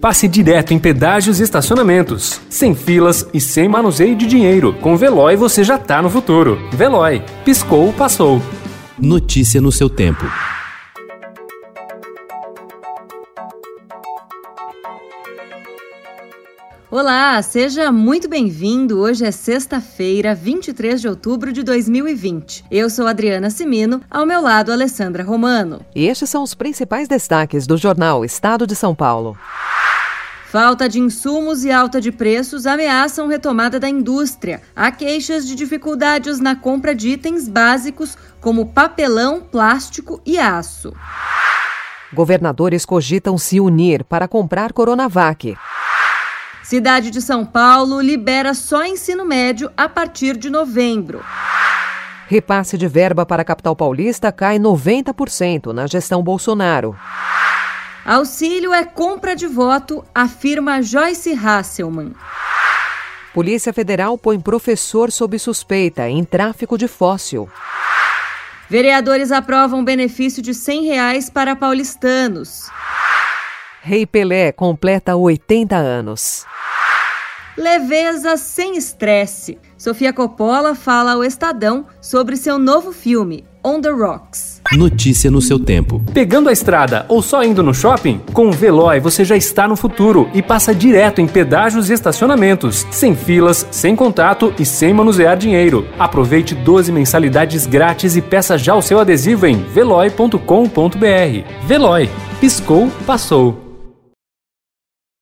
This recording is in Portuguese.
passe direto em pedágios e estacionamentos, sem filas e sem manuseio de dinheiro. Com Veloy você já tá no futuro. Veloy, piscou, passou. Notícia no seu tempo. Olá, seja muito bem-vindo. Hoje é sexta-feira, 23 de outubro de 2020. Eu sou Adriana Simino, ao meu lado, Alessandra Romano. E estes são os principais destaques do jornal Estado de São Paulo. Falta de insumos e alta de preços ameaçam retomada da indústria. Há queixas de dificuldades na compra de itens básicos como papelão, plástico e aço. Governadores cogitam se unir para comprar Coronavac. Cidade de São Paulo libera só ensino médio a partir de novembro. Repasse de verba para a capital paulista cai 90% na gestão Bolsonaro. Auxílio é compra de voto, afirma Joyce Hasselman. Polícia Federal põe professor sob suspeita em tráfico de fóssil. Vereadores aprovam benefício de 100 reais para paulistanos. Rei Pelé completa 80 anos. Leveza sem estresse. Sofia Coppola fala ao Estadão sobre seu novo filme, On the Rocks. Notícia no seu tempo. Pegando a estrada ou só indo no shopping? Com o Veloy você já está no futuro e passa direto em pedágios e estacionamentos, sem filas, sem contato e sem manusear dinheiro. Aproveite 12 mensalidades grátis e peça já o seu adesivo em veloy.com.br. Veloy. Piscou, passou.